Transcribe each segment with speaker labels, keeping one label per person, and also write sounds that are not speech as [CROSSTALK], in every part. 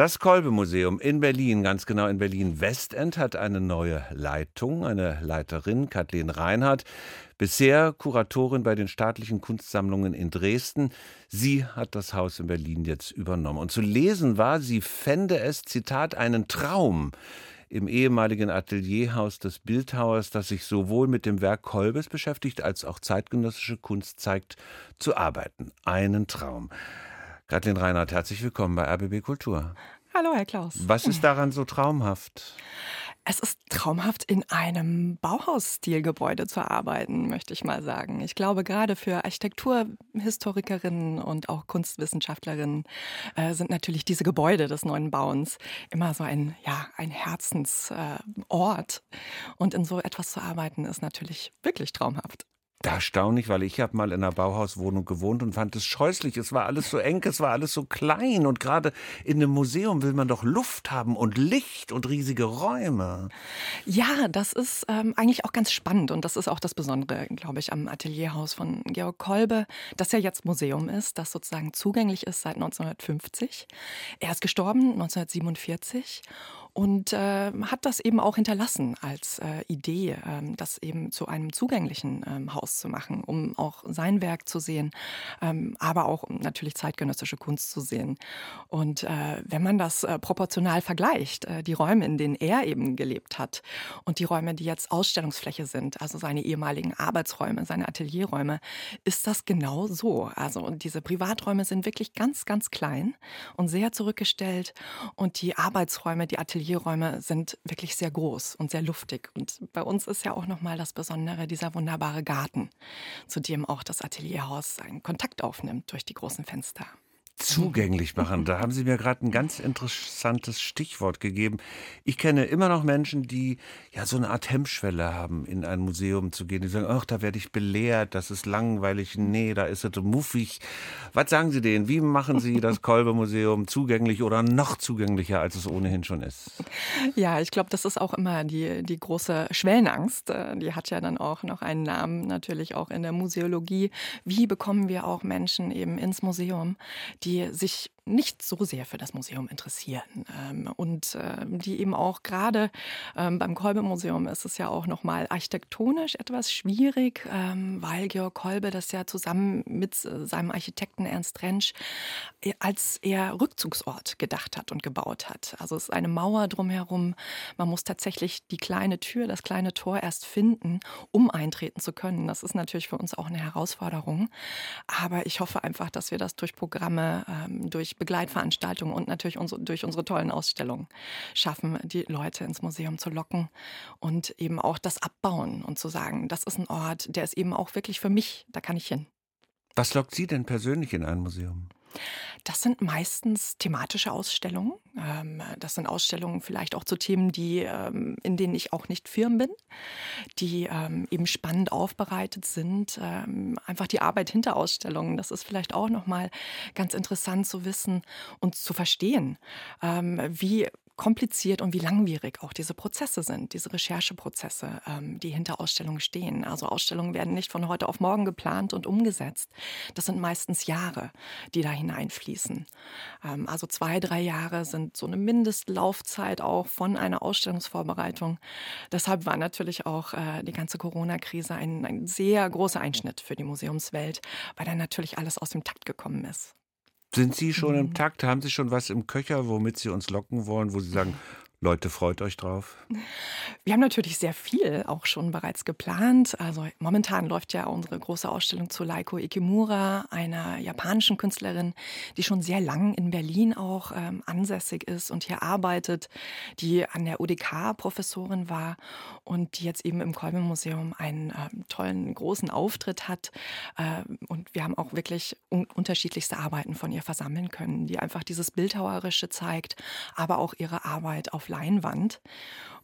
Speaker 1: Das Kolbe-Museum in Berlin, ganz genau in Berlin-Westend, hat eine neue Leitung, eine Leiterin, Kathleen Reinhardt. Bisher Kuratorin bei den staatlichen Kunstsammlungen in Dresden. Sie hat das Haus in Berlin jetzt übernommen. Und zu lesen war, sie fände es, Zitat, einen Traum, im ehemaligen Atelierhaus des Bildhauers, das sich sowohl mit dem Werk Kolbes beschäftigt als auch zeitgenössische Kunst zeigt, zu arbeiten. Einen Traum. Kathleen Reinhardt, herzlich willkommen bei RBB Kultur.
Speaker 2: Hallo, Herr Klaus.
Speaker 1: Was ist daran so traumhaft?
Speaker 2: Es ist traumhaft, in einem Bauhausstilgebäude zu arbeiten, möchte ich mal sagen. Ich glaube, gerade für Architekturhistorikerinnen und auch Kunstwissenschaftlerinnen äh, sind natürlich diese Gebäude des neuen Bauens immer so ein, ja, ein Herzensort. Äh, und in so etwas zu arbeiten, ist natürlich wirklich traumhaft
Speaker 1: erstaunlich, weil ich habe mal in einer Bauhauswohnung gewohnt und fand es scheußlich. Es war alles so eng, es war alles so klein und gerade in einem Museum will man doch Luft haben und Licht und riesige Räume.
Speaker 2: Ja, das ist ähm, eigentlich auch ganz spannend und das ist auch das Besondere, glaube ich, am Atelierhaus von Georg Kolbe, das ja jetzt Museum ist, das sozusagen zugänglich ist seit 1950. Er ist gestorben 1947 und äh, hat das eben auch hinterlassen als äh, Idee, äh, das eben zu einem zugänglichen ähm, Haus zu machen, um auch sein Werk zu sehen, ähm, aber auch natürlich zeitgenössische Kunst zu sehen. Und äh, wenn man das äh, proportional vergleicht, äh, die Räume, in denen er eben gelebt hat und die Räume, die jetzt Ausstellungsfläche sind, also seine ehemaligen Arbeitsräume, seine Atelierräume, ist das genau so. Also diese Privaträume sind wirklich ganz, ganz klein und sehr zurückgestellt und die Arbeitsräume, die Atelierräume, Atelierräume sind wirklich sehr groß und sehr luftig. Und bei uns ist ja auch nochmal das Besondere dieser wunderbare Garten, zu dem auch das Atelierhaus seinen Kontakt aufnimmt durch die großen Fenster
Speaker 1: zugänglich machen. Da haben Sie mir gerade ein ganz interessantes Stichwort gegeben. Ich kenne immer noch Menschen, die ja so eine Art Hemmschwelle haben, in ein Museum zu gehen. Die sagen, ach, da werde ich belehrt, das ist langweilig, nee, da ist es muffig. Was sagen Sie denen? Wie machen Sie das Kolbe-Museum zugänglich oder noch zugänglicher, als es ohnehin schon ist?
Speaker 2: Ja, ich glaube, das ist auch immer die, die große Schwellenangst. Äh, die hat ja dann auch noch einen Namen, natürlich auch in der Museologie. Wie bekommen wir auch Menschen eben ins Museum, die die sich nicht so sehr für das Museum interessieren ähm, und äh, die eben auch gerade ähm, beim Kolbe-Museum ist es ja auch nochmal architektonisch etwas schwierig, ähm, weil Georg Kolbe das ja zusammen mit äh, seinem Architekten Ernst Rentsch äh, als er Rückzugsort gedacht hat und gebaut hat. Also es ist eine Mauer drumherum. Man muss tatsächlich die kleine Tür, das kleine Tor erst finden, um eintreten zu können. Das ist natürlich für uns auch eine Herausforderung. Aber ich hoffe einfach, dass wir das durch Programme, ähm, durch Begleitveranstaltungen und natürlich unsere, durch unsere tollen Ausstellungen schaffen, die Leute ins Museum zu locken und eben auch das abbauen und zu sagen, das ist ein Ort, der ist eben auch wirklich für mich, da kann ich hin.
Speaker 1: Was lockt Sie denn persönlich in ein Museum?
Speaker 2: Das sind meistens thematische Ausstellungen. Ähm, das sind Ausstellungen vielleicht auch zu Themen, die, ähm, in denen ich auch nicht firm bin, die ähm, eben spannend aufbereitet sind. Einfach die Arbeit hinter Ausstellungen, das ist vielleicht auch nochmal ganz interessant zu wissen und zu verstehen, wie kompliziert und wie langwierig auch diese Prozesse sind, diese Rechercheprozesse, ähm, die hinter Ausstellungen stehen. Also Ausstellungen werden nicht von heute auf morgen geplant und umgesetzt. Das sind meistens Jahre, die da hineinfließen. Ähm, also zwei, drei Jahre sind so eine Mindestlaufzeit auch von einer Ausstellungsvorbereitung. Deshalb war natürlich auch äh, die ganze Corona-Krise ein, ein sehr großer Einschnitt für die Museumswelt, weil dann natürlich alles aus dem Takt gekommen ist.
Speaker 1: Sind Sie schon im mhm. Takt? Haben Sie schon was im Köcher, womit Sie uns locken wollen, wo Sie sagen, Leute, freut euch drauf.
Speaker 2: Wir haben natürlich sehr viel auch schon bereits geplant. Also momentan läuft ja unsere große Ausstellung zu Laiko Ikemura, einer japanischen Künstlerin, die schon sehr lang in Berlin auch ähm, ansässig ist und hier arbeitet, die an der UDK Professorin war und die jetzt eben im Kolbe Museum einen äh, tollen großen Auftritt hat. Äh, und wir haben auch wirklich un unterschiedlichste Arbeiten von ihr versammeln können, die einfach dieses Bildhauerische zeigt, aber auch ihre Arbeit auf Leinwand.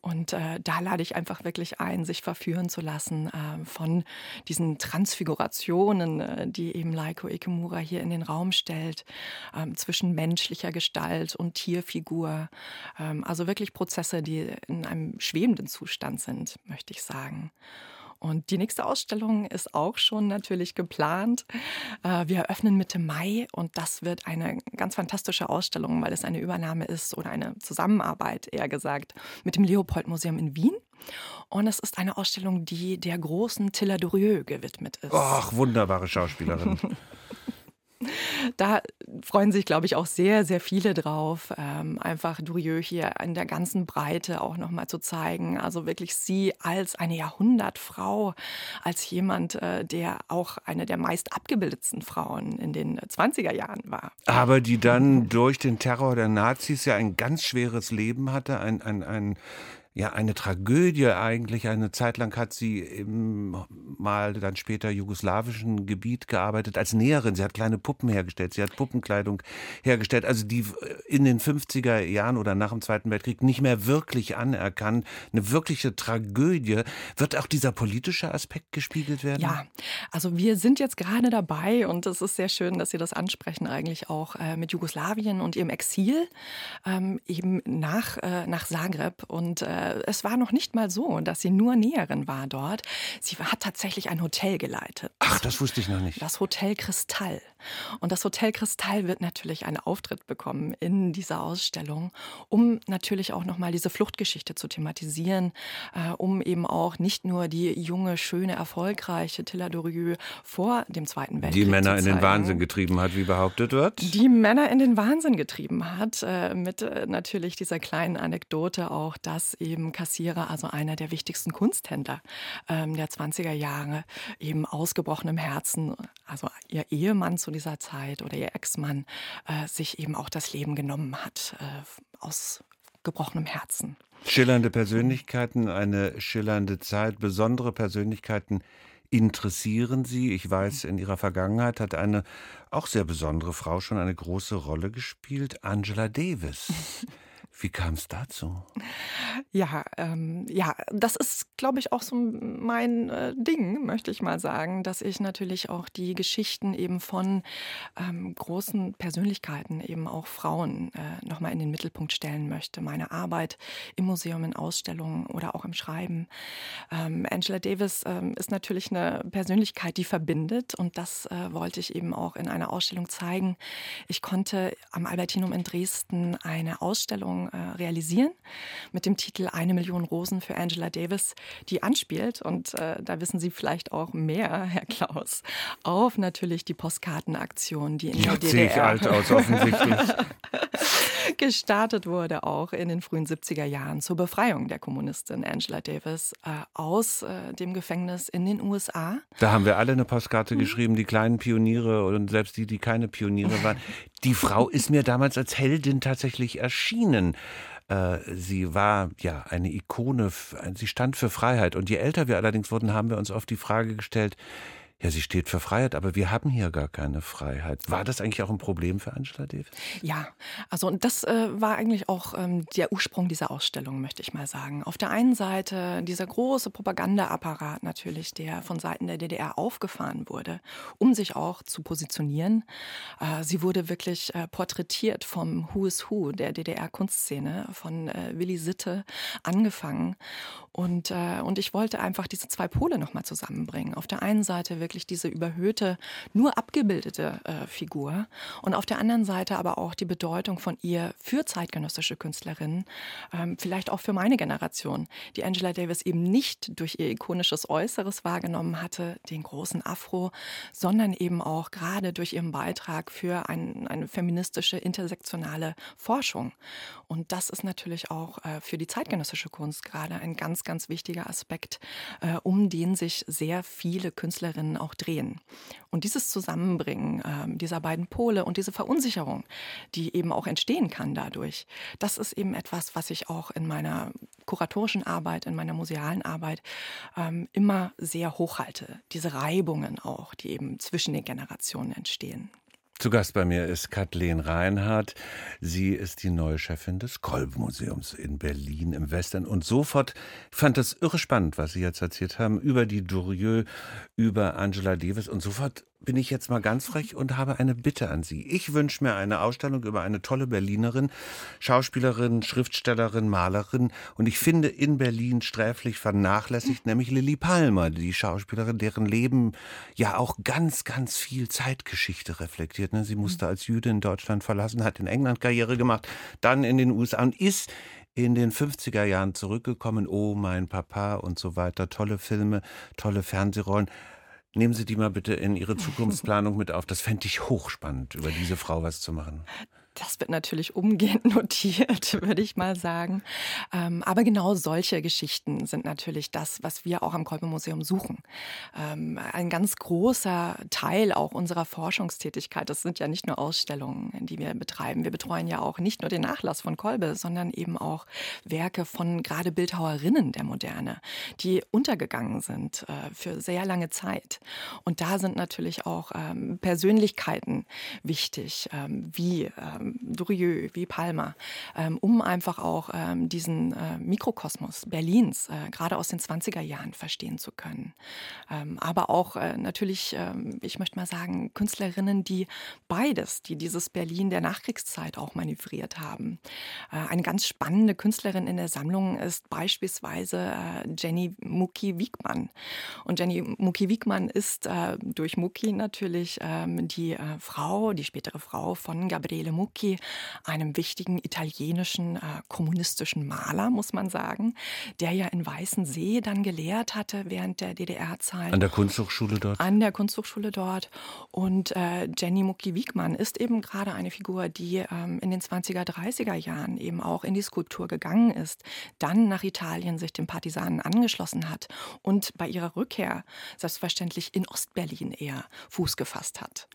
Speaker 2: Und äh, da lade ich einfach wirklich ein, sich verführen zu lassen äh, von diesen Transfigurationen, äh, die eben Laiko Ikemura hier in den Raum stellt, ähm, zwischen menschlicher Gestalt und Tierfigur. Ähm, also wirklich Prozesse, die in einem schwebenden Zustand sind, möchte ich sagen. Und die nächste Ausstellung ist auch schon natürlich geplant. Äh, wir eröffnen Mitte Mai und das wird eine ganz fantastische Ausstellung, weil es eine Übernahme ist oder eine Zusammenarbeit, eher gesagt, mit dem Leopold-Museum in Wien. Und es ist eine Ausstellung, die der großen Tilla Durieux gewidmet ist.
Speaker 1: Ach, wunderbare Schauspielerin. [LAUGHS] [LAUGHS]
Speaker 2: Da freuen sich, glaube ich, auch sehr, sehr viele drauf, ähm, einfach Durieux hier in der ganzen Breite auch nochmal zu zeigen. Also wirklich sie als eine Jahrhundertfrau, als jemand, äh, der auch eine der meist abgebildetsten Frauen in den 20er Jahren war.
Speaker 1: Aber die dann durch den Terror der Nazis ja ein ganz schweres Leben hatte, ein, ein, ein ja eine Tragödie eigentlich. Eine Zeit lang hat sie im mal dann später jugoslawischen Gebiet gearbeitet als Näherin. Sie hat kleine Puppen hergestellt, sie hat Puppenkleidung hergestellt, also die in den 50er Jahren oder nach dem Zweiten Weltkrieg nicht mehr wirklich anerkannt. Eine wirkliche Tragödie. Wird auch dieser politische Aspekt gespiegelt werden?
Speaker 2: Ja, also wir sind jetzt gerade dabei und es ist sehr schön, dass Sie das ansprechen, eigentlich auch äh, mit Jugoslawien und ihrem Exil ähm, eben nach, äh, nach Zagreb und äh, äh, es war noch nicht mal so, dass sie nur Näherin war dort. Sie hat tatsächlich ein Hotel geleitet.
Speaker 1: Ach, das wusste ich noch nicht.
Speaker 2: Das Hotel Kristall. Und das Hotel Kristall wird natürlich einen Auftritt bekommen in dieser Ausstellung, um natürlich auch nochmal diese Fluchtgeschichte zu thematisieren, äh, um eben auch nicht nur die junge, schöne, erfolgreiche Tilla Dorieux vor dem Zweiten Weltkrieg
Speaker 1: Die Männer in den Wahnsinn getrieben hat, wie behauptet wird.
Speaker 2: Die Männer in den Wahnsinn getrieben hat, äh, mit äh, natürlich dieser kleinen Anekdote auch, dass eben Kassierer, also einer der wichtigsten Kunsthändler ähm, der 20er Jahre, eben ausgebrochenem Herzen, also ihr Ehemann zu dieser Zeit oder ihr Ex-Mann äh, sich eben auch das Leben genommen hat äh, aus gebrochenem Herzen.
Speaker 1: Schillernde Persönlichkeiten, eine schillernde Zeit, besondere Persönlichkeiten interessieren Sie. Ich weiß, in Ihrer Vergangenheit hat eine auch sehr besondere Frau schon eine große Rolle gespielt, Angela Davis. [LAUGHS] Wie kam es dazu?
Speaker 2: Ja, ähm, ja, das ist, glaube ich, auch so mein äh, Ding, möchte ich mal sagen, dass ich natürlich auch die Geschichten eben von ähm, großen Persönlichkeiten, eben auch Frauen, äh, nochmal in den Mittelpunkt stellen möchte. Meine Arbeit im Museum, in Ausstellungen oder auch im Schreiben. Ähm, Angela Davis ähm, ist natürlich eine Persönlichkeit, die verbindet und das äh, wollte ich eben auch in einer Ausstellung zeigen. Ich konnte am Albertinum in Dresden eine Ausstellung äh, realisieren mit dem Titel Eine Million Rosen für Angela Davis, die anspielt. Und äh, da wissen Sie vielleicht auch mehr, [LAUGHS] Herr Klaus, auf natürlich die Postkartenaktion, die in ja, der DDR
Speaker 1: ich alt aus, offensichtlich. [LAUGHS]
Speaker 2: gestartet wurde, auch in den frühen 70er Jahren zur Befreiung der Kommunistin Angela Davis äh, aus äh, dem Gefängnis in den USA.
Speaker 1: Da haben wir alle eine Postkarte mhm. geschrieben, die kleinen Pioniere und selbst die, die keine Pioniere waren. Die Frau ist mir damals als Heldin tatsächlich erschienen. Äh, sie war ja eine Ikone, sie stand für Freiheit. Und je älter wir allerdings wurden, haben wir uns oft die Frage gestellt, ja, sie steht für Freiheit, aber wir haben hier gar keine Freiheit. War das eigentlich auch ein Problem für Angela Davis?
Speaker 2: Ja, also und das äh, war eigentlich auch ähm, der Ursprung dieser Ausstellung, möchte ich mal sagen. Auf der einen Seite dieser große Propagandaapparat natürlich, der von Seiten der DDR aufgefahren wurde, um sich auch zu positionieren. Äh, sie wurde wirklich äh, porträtiert vom Who is Who der DDR-Kunstszene, von äh, Willi Sitte angefangen. Und, äh, und ich wollte einfach diese zwei Pole nochmal zusammenbringen. Auf der einen Seite wirklich diese überhöhte, nur abgebildete äh, Figur und auf der anderen Seite aber auch die Bedeutung von ihr für zeitgenössische Künstlerinnen, ähm, vielleicht auch für meine Generation, die Angela Davis eben nicht durch ihr ikonisches Äußeres wahrgenommen hatte, den großen Afro, sondern eben auch gerade durch ihren Beitrag für ein, eine feministische, intersektionale Forschung. Und das ist natürlich auch äh, für die zeitgenössische Kunst gerade ein ganz ganz wichtiger Aspekt, äh, um den sich sehr viele Künstlerinnen auch drehen. Und dieses Zusammenbringen äh, dieser beiden Pole und diese Verunsicherung, die eben auch entstehen kann dadurch, das ist eben etwas, was ich auch in meiner kuratorischen Arbeit, in meiner musealen Arbeit ähm, immer sehr hochhalte. Diese Reibungen auch, die eben zwischen den Generationen entstehen.
Speaker 1: Zu Gast bei mir ist Kathleen Reinhardt. Sie ist die neue Chefin des Kolb-Museums in Berlin im Westen. Und sofort fand das irre spannend, was Sie jetzt erzählt haben über die Durieux, über Angela Davis. Und sofort bin ich jetzt mal ganz frech und habe eine Bitte an Sie. Ich wünsche mir eine Ausstellung über eine tolle Berlinerin, Schauspielerin, Schriftstellerin, Malerin. Und ich finde in Berlin sträflich vernachlässigt, nämlich Lilly Palmer, die Schauspielerin, deren Leben ja auch ganz, ganz viel Zeitgeschichte reflektiert. Ne? Sie musste als Jüdin Deutschland verlassen, hat in England Karriere gemacht, dann in den USA und ist in den 50er Jahren zurückgekommen. Oh, mein Papa und so weiter. Tolle Filme, tolle Fernsehrollen. Nehmen Sie die mal bitte in Ihre Zukunftsplanung mit auf. Das fände ich hochspannend, über diese Frau was zu machen.
Speaker 2: Das wird natürlich umgehend [LAUGHS] notiert, würde ich mal sagen. Ähm, aber genau solche Geschichten sind natürlich das, was wir auch am Kolbe-Museum suchen. Ähm, ein ganz großer Teil auch unserer Forschungstätigkeit, das sind ja nicht nur Ausstellungen, die wir betreiben. Wir betreuen ja auch nicht nur den Nachlass von Kolbe, sondern eben auch Werke von gerade Bildhauerinnen der Moderne, die untergegangen sind äh, für sehr lange Zeit. Und da sind natürlich auch ähm, Persönlichkeiten wichtig, wie Durieux, wie Palmer, ähm, um einfach auch ähm, diesen äh, Mikrokosmos Berlins äh, gerade aus den 20er Jahren verstehen zu können. Ähm, aber auch äh, natürlich, ich möchte mal sagen, Künstlerinnen, die beides, die dieses Berlin der Nachkriegszeit auch manövriert haben. Eine ganz spannende Künstlerin in der Sammlung ist beispielsweise Jenny Muki Wiegmann. Und Jenny Muki Wiegmann ist durch Muki natürlich die Frau, die spätere Frau von Gabriele Muki Mucchi, einem wichtigen italienischen äh, kommunistischen Maler, muss man sagen, der ja in Weißensee dann gelehrt hatte während der DDR-Zeit.
Speaker 1: An der Kunsthochschule dort?
Speaker 2: An der Kunsthochschule dort. Und äh, Jenny Mucki-Wiegmann ist eben gerade eine Figur, die ähm, in den 20er, 30er Jahren eben auch in die Skulptur gegangen ist, dann nach Italien sich den Partisanen angeschlossen hat und bei ihrer Rückkehr selbstverständlich in Ostberlin eher Fuß gefasst hat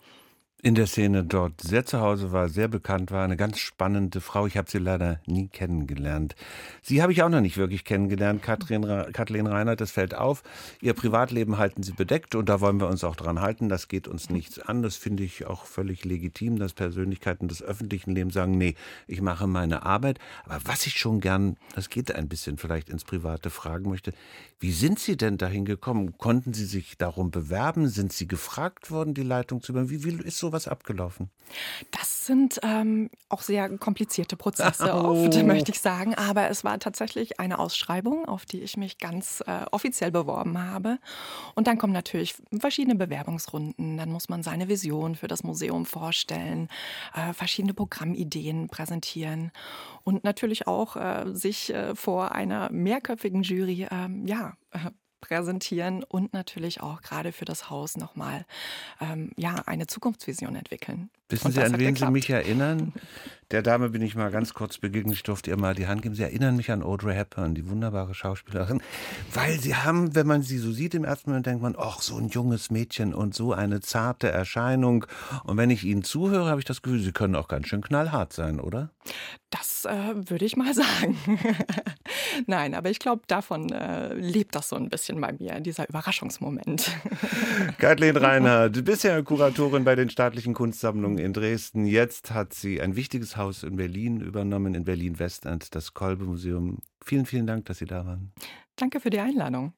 Speaker 1: in der Szene dort sehr zu Hause war, sehr bekannt war, eine ganz spannende Frau. Ich habe sie leider nie kennengelernt. Sie habe ich auch noch nicht wirklich kennengelernt, Kathleen, Kathleen Reinhardt. Das fällt auf. Ihr Privatleben halten sie bedeckt und da wollen wir uns auch dran halten. Das geht uns nichts an. Das finde ich auch völlig legitim, dass Persönlichkeiten des öffentlichen Lebens sagen, nee, ich mache meine Arbeit. Aber was ich schon gern, das geht ein bisschen vielleicht ins Private, fragen möchte, wie sind Sie denn dahin gekommen? Konnten Sie sich darum bewerben? Sind Sie gefragt worden, die Leitung zu übernehmen? Wie, wie ist sowas abgelaufen?
Speaker 2: Das sind ähm, auch sehr komplizierte Prozesse [LAUGHS] oh. oft, möchte ich sagen. Aber es war tatsächlich eine Ausschreibung, auf die ich mich ganz äh, offiziell beworben habe. Und dann kommen natürlich verschiedene Bewerbungsrunden. Dann muss man seine Vision für das Museum vorstellen, äh, verschiedene Programmideen präsentieren und natürlich auch äh, sich äh, vor einer mehrköpfigen Jury ähm, ja, äh, präsentieren und natürlich auch gerade für das Haus nochmal ähm, ja, eine Zukunftsvision entwickeln.
Speaker 1: Wissen Sie, an wen geklappt. Sie mich erinnern? Der Dame bin ich mal ganz kurz begegnet, ich durfte ihr mal die Hand geben. Sie erinnern mich an Audrey Hepburn, die wunderbare Schauspielerin, weil sie haben, wenn man sie so sieht im ersten Moment, denkt man, ach, so ein junges Mädchen und so eine zarte Erscheinung. Und wenn ich ihnen zuhöre, habe ich das Gefühl, sie können auch ganz schön knallhart sein, oder?
Speaker 2: Das äh, würde ich mal [LAUGHS] sagen. Nein, aber ich glaube, davon äh, lebt das so ein bisschen bei mir, dieser Überraschungsmoment. [LAUGHS]
Speaker 1: Kathleen Reinhardt, bisher Kuratorin bei den staatlichen Kunstsammlungen in Dresden. Jetzt hat sie ein wichtiges Haus in Berlin übernommen, in Berlin-Westend, das Kolbe-Museum. Vielen, vielen Dank, dass Sie da waren.
Speaker 2: Danke für die Einladung.